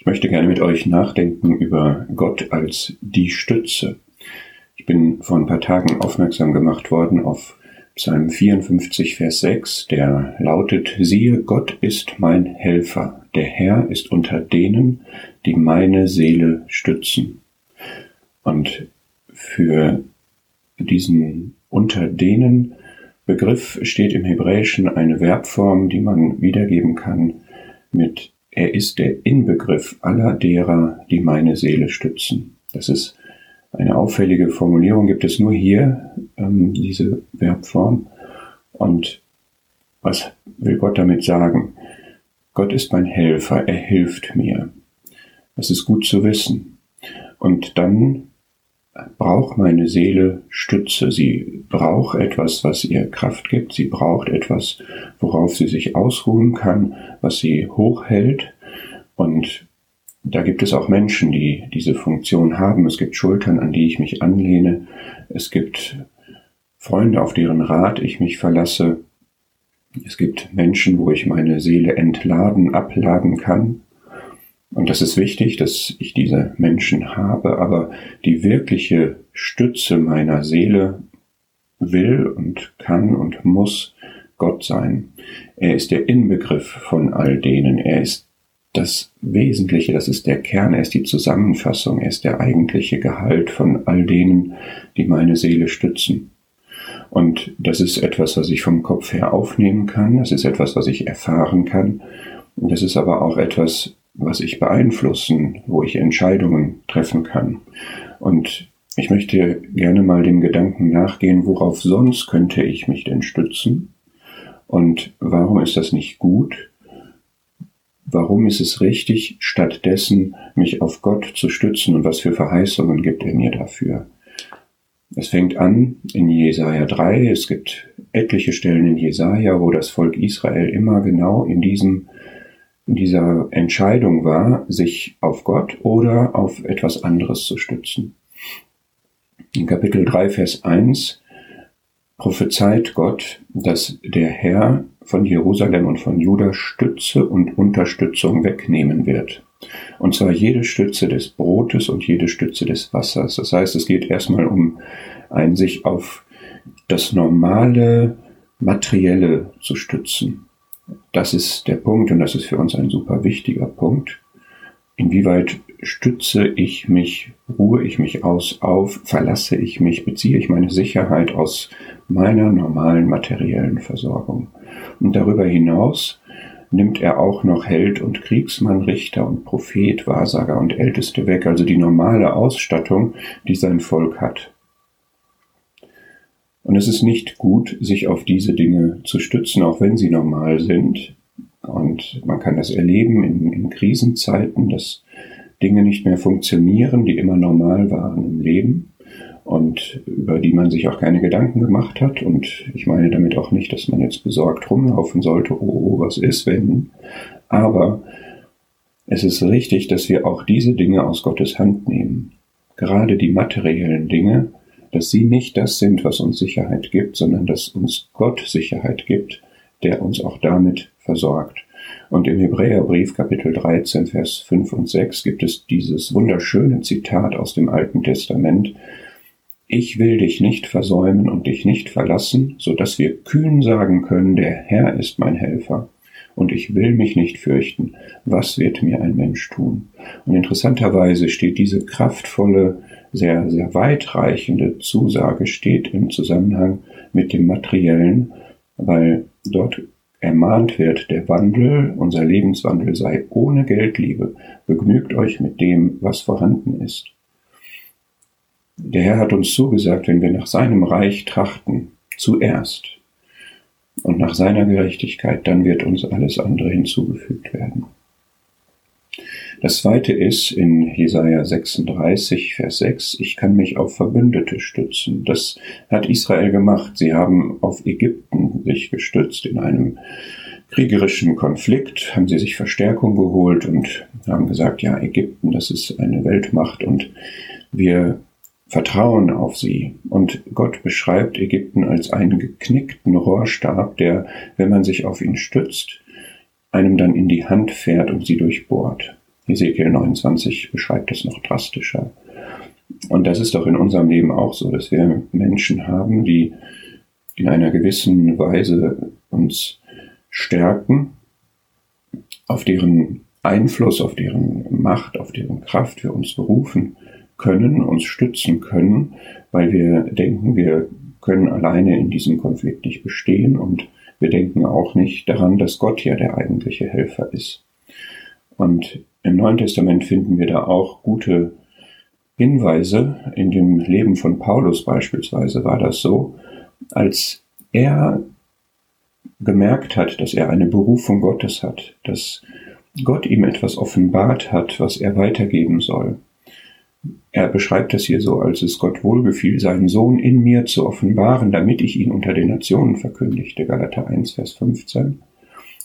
Ich möchte gerne mit euch nachdenken über Gott als die Stütze. Ich bin vor ein paar Tagen aufmerksam gemacht worden auf Psalm 54, Vers 6, der lautet, siehe, Gott ist mein Helfer, der Herr ist unter denen, die meine Seele stützen. Und für diesen unter denen Begriff steht im Hebräischen eine Verbform, die man wiedergeben kann mit er ist der Inbegriff aller derer, die meine Seele stützen. Das ist eine auffällige Formulierung, gibt es nur hier, ähm, diese Verbform. Und was will Gott damit sagen? Gott ist mein Helfer, er hilft mir. Das ist gut zu wissen. Und dann braucht meine Seele Stütze. Sie braucht etwas, was ihr Kraft gibt. Sie braucht etwas, worauf sie sich ausruhen kann, was sie hochhält. Und da gibt es auch Menschen, die diese Funktion haben. Es gibt Schultern, an die ich mich anlehne. Es gibt Freunde, auf deren Rat ich mich verlasse. Es gibt Menschen, wo ich meine Seele entladen, abladen kann. Und das ist wichtig, dass ich diese Menschen habe, aber die wirkliche Stütze meiner Seele will und kann und muss Gott sein. Er ist der Inbegriff von all denen. Er ist das Wesentliche, das ist der Kern, er ist die Zusammenfassung, er ist der eigentliche Gehalt von all denen, die meine Seele stützen. Und das ist etwas, was ich vom Kopf her aufnehmen kann, das ist etwas, was ich erfahren kann, das ist aber auch etwas, was ich beeinflussen, wo ich Entscheidungen treffen kann. Und ich möchte gerne mal dem Gedanken nachgehen, worauf sonst könnte ich mich denn stützen? Und warum ist das nicht gut? Warum ist es richtig, stattdessen mich auf Gott zu stützen und was für Verheißungen gibt er mir dafür? Es fängt an in Jesaja 3. Es gibt etliche Stellen in Jesaja, wo das Volk Israel immer genau in diesem dieser Entscheidung war, sich auf Gott oder auf etwas anderes zu stützen. In Kapitel 3, Vers 1 prophezeit Gott, dass der Herr von Jerusalem und von Juda Stütze und Unterstützung wegnehmen wird. Und zwar jede Stütze des Brotes und jede Stütze des Wassers. Das heißt, es geht erstmal um ein sich auf das normale Materielle zu stützen. Das ist der Punkt und das ist für uns ein super wichtiger Punkt. Inwieweit stütze ich mich, ruhe ich mich aus auf, verlasse ich mich, beziehe ich meine Sicherheit aus meiner normalen materiellen Versorgung. Und darüber hinaus nimmt er auch noch Held und Kriegsmann, Richter und Prophet, Wahrsager und Älteste weg, also die normale Ausstattung, die sein Volk hat. Und es ist nicht gut, sich auf diese Dinge zu stützen, auch wenn sie normal sind. Und man kann das erleben in, in Krisenzeiten, dass Dinge nicht mehr funktionieren, die immer normal waren im Leben und über die man sich auch keine Gedanken gemacht hat. Und ich meine damit auch nicht, dass man jetzt besorgt rumlaufen sollte, oh, oh was ist wenn. Aber es ist richtig, dass wir auch diese Dinge aus Gottes Hand nehmen. Gerade die materiellen Dinge, dass sie nicht das sind, was uns Sicherheit gibt, sondern dass uns Gott Sicherheit gibt, der uns auch damit versorgt. Und im Hebräerbrief Kapitel 13, Vers 5 und 6 gibt es dieses wunderschöne Zitat aus dem Alten Testament. Ich will dich nicht versäumen und dich nicht verlassen, so dass wir kühn sagen können, der Herr ist mein Helfer. Und ich will mich nicht fürchten. Was wird mir ein Mensch tun? Und interessanterweise steht diese kraftvolle, sehr, sehr weitreichende Zusage steht im Zusammenhang mit dem Materiellen, weil dort ermahnt wird, der Wandel, unser Lebenswandel sei ohne Geldliebe. Begnügt euch mit dem, was vorhanden ist. Der Herr hat uns zugesagt, wenn wir nach seinem Reich trachten, zuerst und nach seiner Gerechtigkeit, dann wird uns alles andere hinzugefügt werden. Das zweite ist in Jesaja 36, Vers 6, ich kann mich auf Verbündete stützen. Das hat Israel gemacht. Sie haben auf Ägypten sich gestützt in einem kriegerischen Konflikt, haben sie sich Verstärkung geholt und haben gesagt, ja, Ägypten, das ist eine Weltmacht und wir vertrauen auf sie. Und Gott beschreibt Ägypten als einen geknickten Rohrstab, der, wenn man sich auf ihn stützt, einem dann in die Hand fährt und sie durchbohrt. Ezekiel 29 beschreibt das noch drastischer. Und das ist doch in unserem Leben auch so, dass wir Menschen haben, die in einer gewissen Weise uns stärken, auf deren Einfluss, auf deren Macht, auf deren Kraft wir uns berufen können, uns stützen können, weil wir denken, wir können alleine in diesem Konflikt nicht bestehen und wir denken auch nicht daran, dass Gott ja der eigentliche Helfer ist. Und im Neuen Testament finden wir da auch gute Hinweise. In dem Leben von Paulus beispielsweise war das so, als er gemerkt hat, dass er eine Berufung Gottes hat, dass Gott ihm etwas offenbart hat, was er weitergeben soll. Er beschreibt das hier so, als es Gott wohlgefiel, seinen Sohn in mir zu offenbaren, damit ich ihn unter den Nationen verkündigte. Galater 1, Vers 15.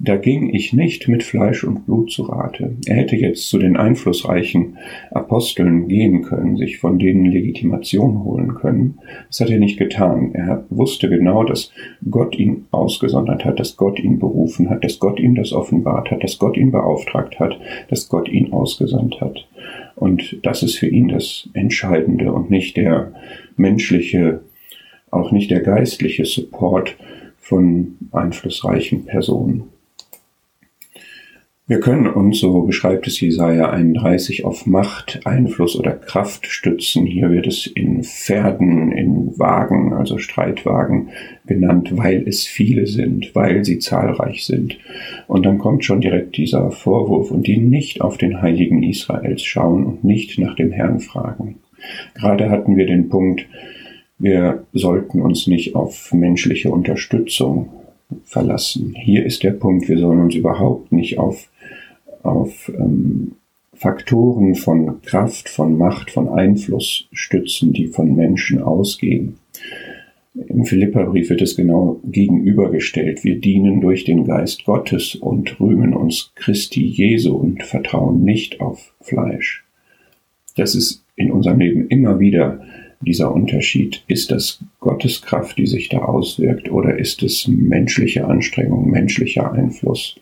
Da ging ich nicht mit Fleisch und Blut zu Rate. Er hätte jetzt zu den einflussreichen Aposteln gehen können, sich von denen Legitimation holen können. Das hat er nicht getan. Er wusste genau, dass Gott ihn ausgesondert hat, dass Gott ihn berufen hat, dass Gott ihm das offenbart hat, dass Gott ihn beauftragt hat, dass Gott ihn ausgesandt hat. Und das ist für ihn das Entscheidende und nicht der menschliche, auch nicht der geistliche Support von einflussreichen Personen. Wir können uns, so beschreibt es Jesaja 31, auf Macht, Einfluss oder Kraft stützen. Hier wird es in Pferden, in Wagen, also Streitwagen genannt, weil es viele sind, weil sie zahlreich sind. Und dann kommt schon direkt dieser Vorwurf und die nicht auf den Heiligen Israels schauen und nicht nach dem Herrn fragen. Gerade hatten wir den Punkt, wir sollten uns nicht auf menschliche Unterstützung verlassen. Hier ist der Punkt, wir sollen uns überhaupt nicht auf auf ähm, Faktoren von Kraft, von Macht, von Einfluss stützen, die von Menschen ausgehen. Im Philipperbrief wird es genau gegenübergestellt. Wir dienen durch den Geist Gottes und rühmen uns Christi Jesu und vertrauen nicht auf Fleisch. Das ist in unserem Leben immer wieder dieser Unterschied. Ist das Gottes Kraft, die sich da auswirkt, oder ist es menschliche Anstrengung, menschlicher Einfluss?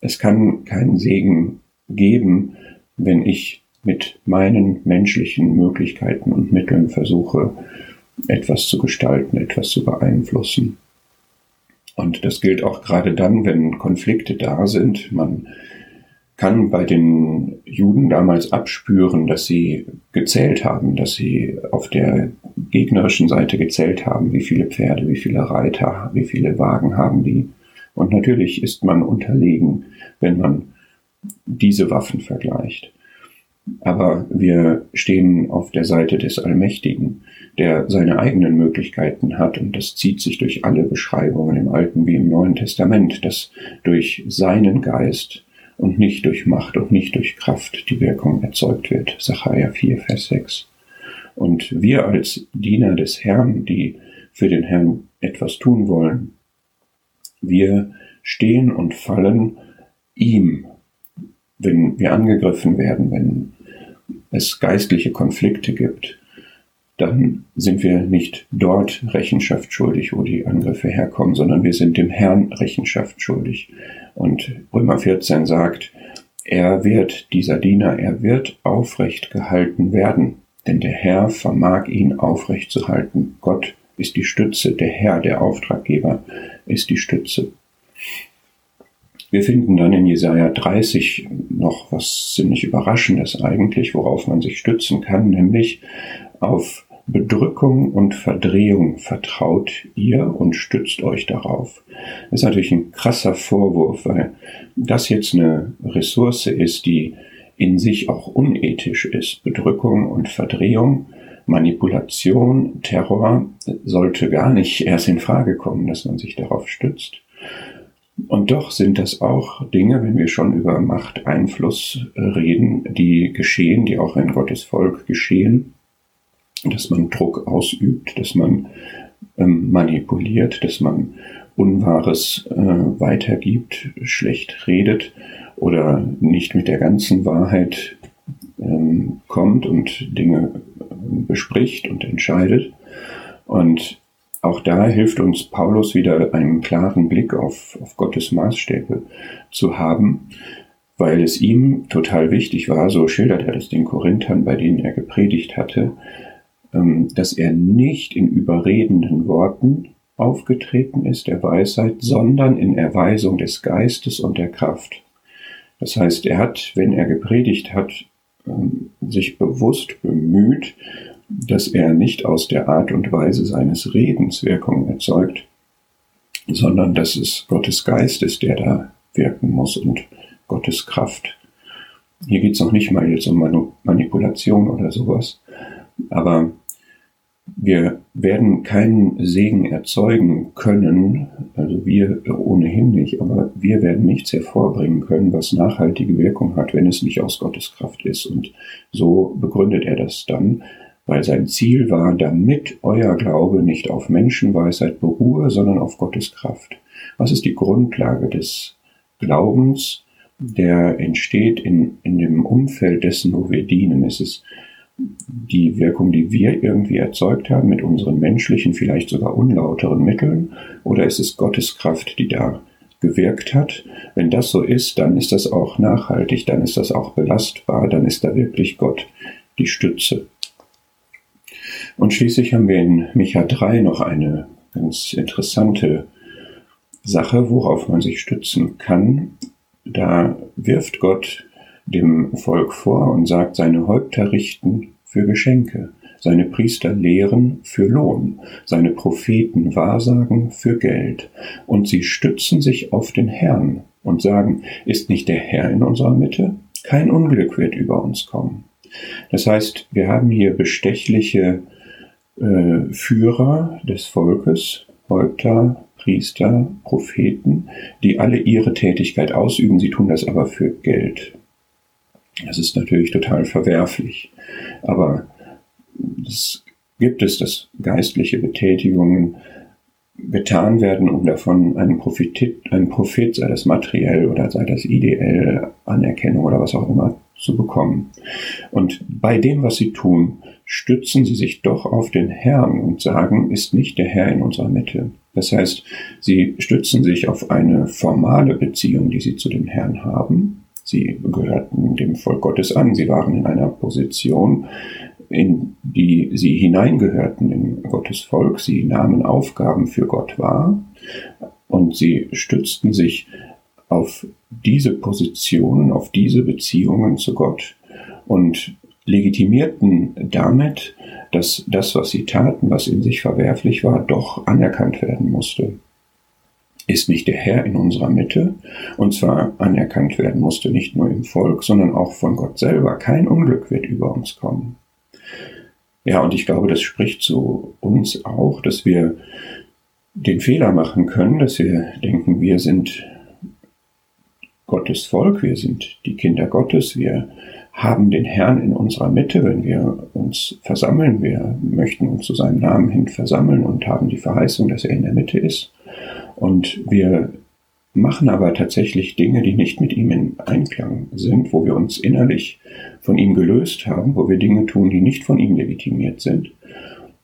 Es kann keinen Segen geben, wenn ich mit meinen menschlichen Möglichkeiten und Mitteln versuche, etwas zu gestalten, etwas zu beeinflussen. Und das gilt auch gerade dann, wenn Konflikte da sind. Man kann bei den Juden damals abspüren, dass sie gezählt haben, dass sie auf der gegnerischen Seite gezählt haben, wie viele Pferde, wie viele Reiter, wie viele Wagen haben die. Und natürlich ist man unterlegen, wenn man diese Waffen vergleicht. Aber wir stehen auf der Seite des Allmächtigen, der seine eigenen Möglichkeiten hat, und das zieht sich durch alle Beschreibungen im Alten wie im Neuen Testament, dass durch seinen Geist und nicht durch Macht und nicht durch Kraft die Wirkung erzeugt wird. Sacharja 4, Vers 6. Und wir als Diener des Herrn, die für den Herrn etwas tun wollen, wir stehen und fallen ihm, wenn wir angegriffen werden, wenn es geistliche Konflikte gibt, dann sind wir nicht dort Rechenschaft schuldig, wo die Angriffe herkommen, sondern wir sind dem Herrn Rechenschaft schuldig. Und Römer 14 sagt, er wird, dieser Diener, er wird aufrecht gehalten werden, denn der Herr vermag ihn aufrecht zu halten. Gott ist die Stütze, der Herr, der Auftraggeber ist die Stütze. Wir finden dann in Jesaja 30 noch was ziemlich Überraschendes eigentlich, worauf man sich stützen kann, nämlich auf Bedrückung und Verdrehung vertraut ihr und stützt euch darauf. Das ist natürlich ein krasser Vorwurf, weil das jetzt eine Ressource ist, die in sich auch unethisch ist. Bedrückung und Verdrehung Manipulation, Terror sollte gar nicht erst in Frage kommen, dass man sich darauf stützt. Und doch sind das auch Dinge, wenn wir schon über Macht, Einfluss reden, die geschehen, die auch in Gottes Volk geschehen, dass man Druck ausübt, dass man ähm, manipuliert, dass man Unwahres äh, weitergibt, schlecht redet oder nicht mit der ganzen Wahrheit ähm, kommt und Dinge bespricht und entscheidet. Und auch da hilft uns Paulus wieder einen klaren Blick auf, auf Gottes Maßstäbe zu haben. weil es ihm total wichtig war, so schildert er das den Korinthern, bei denen er gepredigt hatte, ähm, dass er nicht in überredenden Worten aufgetreten ist, der Weisheit, sondern in Erweisung des Geistes und der Kraft. Das heißt, er hat, wenn er gepredigt hat, sich bewusst bemüht, dass er nicht aus der Art und Weise seines Redens Wirkung erzeugt, sondern dass es Gottes Geist ist, der da wirken muss und Gottes Kraft. Hier geht es noch nicht mal jetzt um Manipulation oder sowas, aber wir werden keinen Segen erzeugen können, also wir ohnehin nicht, aber wir werden nichts hervorbringen können, was nachhaltige Wirkung hat, wenn es nicht aus Gottes Kraft ist. Und so begründet er das dann, weil sein Ziel war, damit euer Glaube nicht auf Menschenweisheit beruhe, sondern auf Gottes Kraft. Was ist die Grundlage des Glaubens, der entsteht in, in dem Umfeld dessen, wo wir dienen? Es ist die Wirkung, die wir irgendwie erzeugt haben mit unseren menschlichen, vielleicht sogar unlauteren Mitteln, oder ist es Gottes Kraft, die da gewirkt hat? Wenn das so ist, dann ist das auch nachhaltig, dann ist das auch belastbar, dann ist da wirklich Gott die Stütze. Und schließlich haben wir in Micha 3 noch eine ganz interessante Sache, worauf man sich stützen kann. Da wirft Gott dem Volk vor und sagt, seine Häupter richten für Geschenke, seine Priester lehren für Lohn, seine Propheten wahrsagen für Geld, und sie stützen sich auf den Herrn und sagen, ist nicht der Herr in unserer Mitte? Kein Unglück wird über uns kommen. Das heißt, wir haben hier bestechliche äh, Führer des Volkes, Häupter, Priester, Propheten, die alle ihre Tätigkeit ausüben, sie tun das aber für Geld. Das ist natürlich total verwerflich. Aber es gibt es, dass geistliche Betätigungen getan werden, um davon einen Prophet, einen Prophet, sei das materiell oder sei das ideell, Anerkennung oder was auch immer, zu bekommen. Und bei dem, was sie tun, stützen sie sich doch auf den Herrn und sagen, ist nicht der Herr in unserer Mitte. Das heißt, sie stützen sich auf eine formale Beziehung, die sie zu dem Herrn haben, Sie gehörten dem Volk Gottes an. Sie waren in einer Position, in die sie hineingehörten in Gottes Volk. Sie nahmen Aufgaben für Gott wahr und sie stützten sich auf diese Positionen, auf diese Beziehungen zu Gott und legitimierten damit, dass das, was sie taten, was in sich verwerflich war, doch anerkannt werden musste ist nicht der Herr in unserer Mitte, und zwar anerkannt werden musste nicht nur im Volk, sondern auch von Gott selber. Kein Unglück wird über uns kommen. Ja, und ich glaube, das spricht zu uns auch, dass wir den Fehler machen können, dass wir denken, wir sind Gottes Volk, wir sind die Kinder Gottes, wir haben den Herrn in unserer Mitte, wenn wir uns versammeln, wir möchten uns zu seinem Namen hin versammeln und haben die Verheißung, dass er in der Mitte ist. Und wir machen aber tatsächlich Dinge, die nicht mit ihm in Einklang sind, wo wir uns innerlich von ihm gelöst haben, wo wir Dinge tun, die nicht von ihm legitimiert sind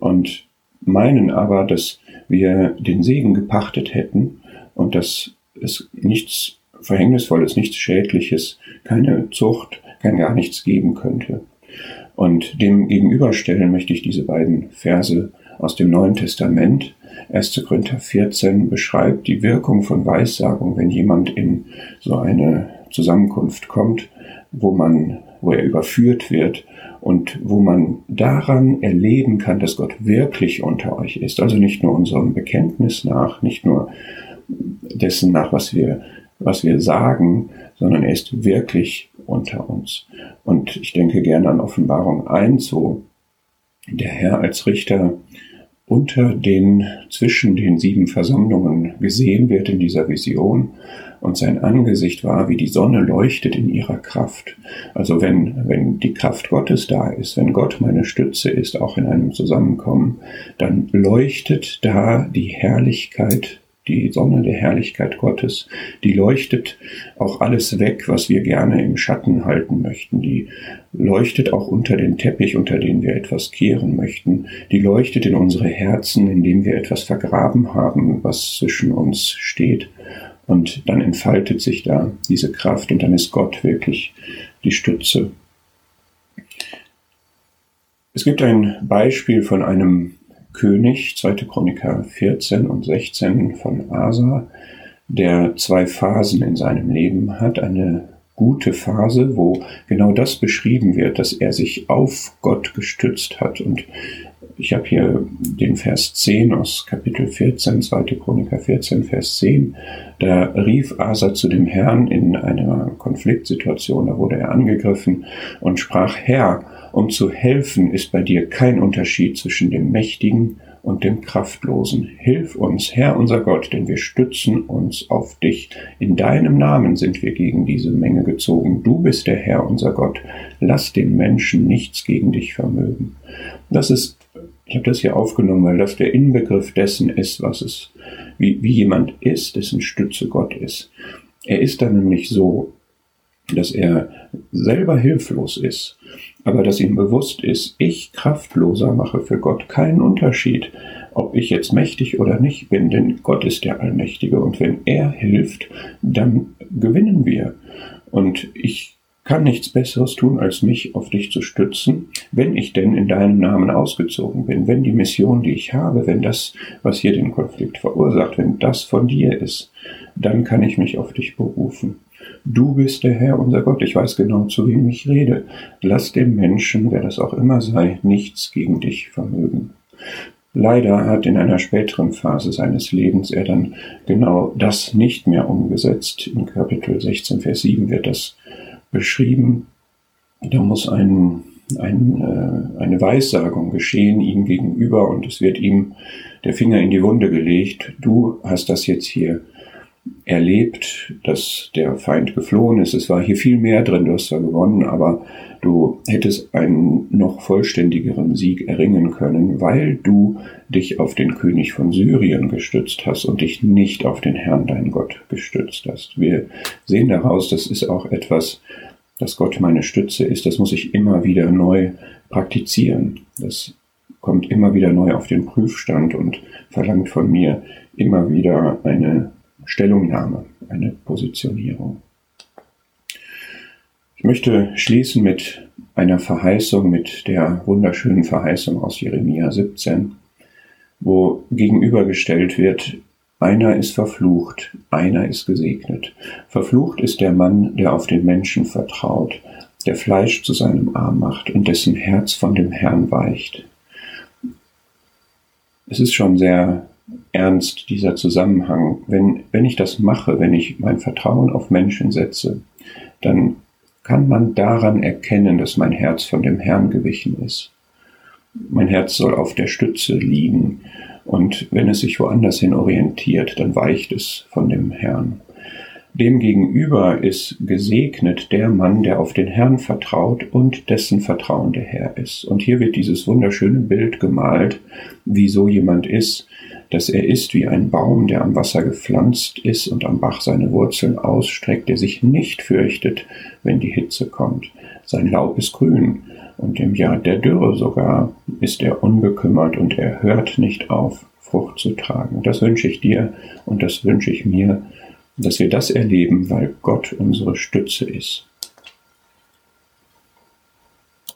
und meinen aber, dass wir den Segen gepachtet hätten und dass es nichts Verhängnisvolles, nichts Schädliches, keine Zucht, kein gar nichts geben könnte. Und dem gegenüberstellen möchte ich diese beiden Verse aus dem Neuen Testament, 1. Korinther 14 beschreibt die Wirkung von Weissagung, wenn jemand in so eine Zusammenkunft kommt, wo man, wo er überführt wird und wo man daran erleben kann, dass Gott wirklich unter euch ist. Also nicht nur unserem Bekenntnis nach, nicht nur dessen nach, was wir, was wir sagen, sondern er ist wirklich unter uns. Und ich denke gerne an Offenbarung 1, wo der Herr als Richter unter den, zwischen den sieben Versammlungen gesehen wird in dieser Vision. Und sein Angesicht war, wie die Sonne leuchtet in ihrer Kraft. Also wenn, wenn die Kraft Gottes da ist, wenn Gott meine Stütze ist, auch in einem Zusammenkommen, dann leuchtet da die Herrlichkeit die Sonne der Herrlichkeit Gottes, die leuchtet auch alles weg, was wir gerne im Schatten halten möchten, die leuchtet auch unter den Teppich, unter den wir etwas kehren möchten, die leuchtet in unsere Herzen, in denen wir etwas vergraben haben, was zwischen uns steht. Und dann entfaltet sich da diese Kraft und dann ist Gott wirklich die Stütze. Es gibt ein Beispiel von einem König, 2. Chroniker 14 und 16 von Asa, der zwei Phasen in seinem Leben hat. Eine gute Phase, wo genau das beschrieben wird, dass er sich auf Gott gestützt hat. Und ich habe hier den Vers 10 aus Kapitel 14, 2. Chroniker 14, Vers 10. Da rief Asa zu dem Herrn in einer Konfliktsituation, da wurde er angegriffen und sprach, Herr, um zu helfen ist bei dir kein Unterschied zwischen dem Mächtigen und dem Kraftlosen. Hilf uns, Herr unser Gott, denn wir stützen uns auf dich. In deinem Namen sind wir gegen diese Menge gezogen. Du bist der Herr unser Gott. Lass den Menschen nichts gegen dich vermögen. Das ist, ich habe das hier aufgenommen, weil das der Inbegriff dessen ist, was es, wie, wie jemand ist, dessen Stütze Gott ist. Er ist dann nämlich so, dass er selber hilflos ist, aber dass ihm bewusst ist, ich kraftloser mache für Gott keinen Unterschied, ob ich jetzt mächtig oder nicht bin, denn Gott ist der Allmächtige und wenn er hilft, dann gewinnen wir. Und ich kann nichts Besseres tun, als mich auf dich zu stützen, wenn ich denn in deinem Namen ausgezogen bin, wenn die Mission, die ich habe, wenn das, was hier den Konflikt verursacht, wenn das von dir ist, dann kann ich mich auf dich berufen. Du bist der Herr, unser Gott. Ich weiß genau, zu wem ich rede. Lass dem Menschen, wer das auch immer sei, nichts gegen dich vermögen. Leider hat in einer späteren Phase seines Lebens er dann genau das nicht mehr umgesetzt. In Kapitel 16, Vers 7 wird das beschrieben. Da muss ein, ein, äh, eine Weissagung geschehen ihm gegenüber und es wird ihm der Finger in die Wunde gelegt. Du hast das jetzt hier erlebt, dass der Feind geflohen ist. Es war hier viel mehr drin, du hast zwar gewonnen, aber du hättest einen noch vollständigeren Sieg erringen können, weil du dich auf den König von Syrien gestützt hast und dich nicht auf den Herrn, dein Gott, gestützt hast. Wir sehen daraus, das ist auch etwas, dass Gott meine Stütze ist, das muss ich immer wieder neu praktizieren. Das kommt immer wieder neu auf den Prüfstand und verlangt von mir immer wieder eine Stellungnahme, eine Positionierung. Ich möchte schließen mit einer Verheißung, mit der wunderschönen Verheißung aus Jeremia 17, wo gegenübergestellt wird, einer ist verflucht, einer ist gesegnet. Verflucht ist der Mann, der auf den Menschen vertraut, der Fleisch zu seinem Arm macht und dessen Herz von dem Herrn weicht. Es ist schon sehr ernst, dieser Zusammenhang. Wenn, wenn ich das mache, wenn ich mein Vertrauen auf Menschen setze, dann kann man daran erkennen, dass mein Herz von dem Herrn gewichen ist. Mein Herz soll auf der Stütze liegen und wenn es sich woanders hin orientiert, dann weicht es von dem Herrn. Demgegenüber ist gesegnet der Mann, der auf den Herrn vertraut und dessen Vertrauen der Herr ist. Und hier wird dieses wunderschöne Bild gemalt, wie so jemand ist, dass er ist wie ein Baum, der am Wasser gepflanzt ist und am Bach seine Wurzeln ausstreckt, der sich nicht fürchtet, wenn die Hitze kommt. Sein Laub ist grün, und im Jahr der Dürre sogar ist er unbekümmert und er hört nicht auf, Frucht zu tragen. Das wünsche ich dir und das wünsche ich mir, dass wir das erleben, weil Gott unsere Stütze ist.